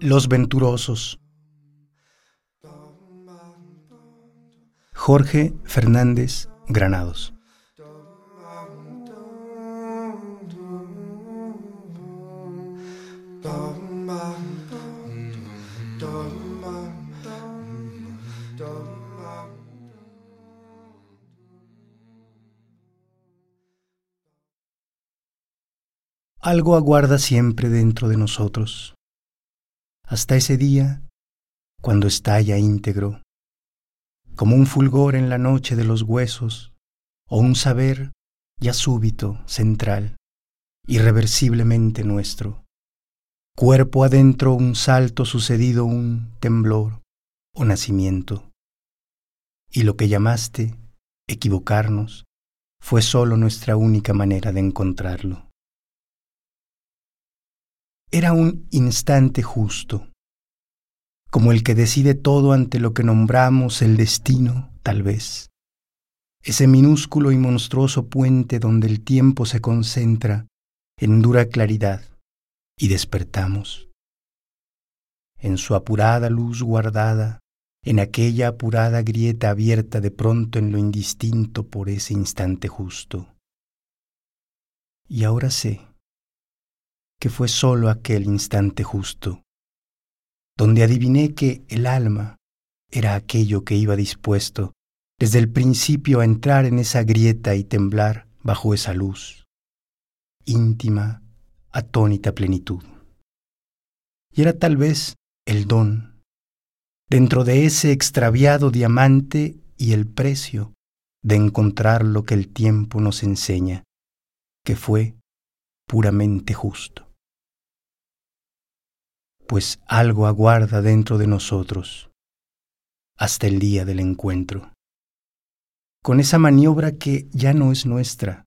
Los Venturosos. Jorge Fernández Granados. Algo aguarda siempre dentro de nosotros, hasta ese día cuando estalla íntegro, como un fulgor en la noche de los huesos, o un saber ya súbito, central, irreversiblemente nuestro. Cuerpo adentro un salto sucedido, un temblor o nacimiento. Y lo que llamaste equivocarnos fue sólo nuestra única manera de encontrarlo. Era un instante justo, como el que decide todo ante lo que nombramos el destino, tal vez. Ese minúsculo y monstruoso puente donde el tiempo se concentra en dura claridad y despertamos. En su apurada luz guardada, en aquella apurada grieta abierta de pronto en lo indistinto por ese instante justo. Y ahora sé que fue sólo aquel instante justo, donde adiviné que el alma era aquello que iba dispuesto desde el principio a entrar en esa grieta y temblar bajo esa luz, íntima, atónita plenitud. Y era tal vez el don, dentro de ese extraviado diamante y el precio de encontrar lo que el tiempo nos enseña, que fue puramente justo pues algo aguarda dentro de nosotros hasta el día del encuentro. Con esa maniobra que ya no es nuestra,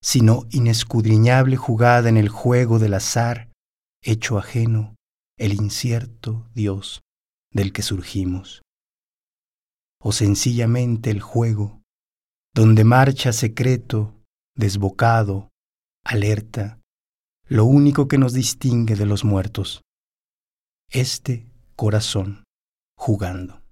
sino inescudriñable jugada en el juego del azar, hecho ajeno, el incierto Dios del que surgimos. O sencillamente el juego, donde marcha secreto, desbocado, alerta, lo único que nos distingue de los muertos este corazón jugando.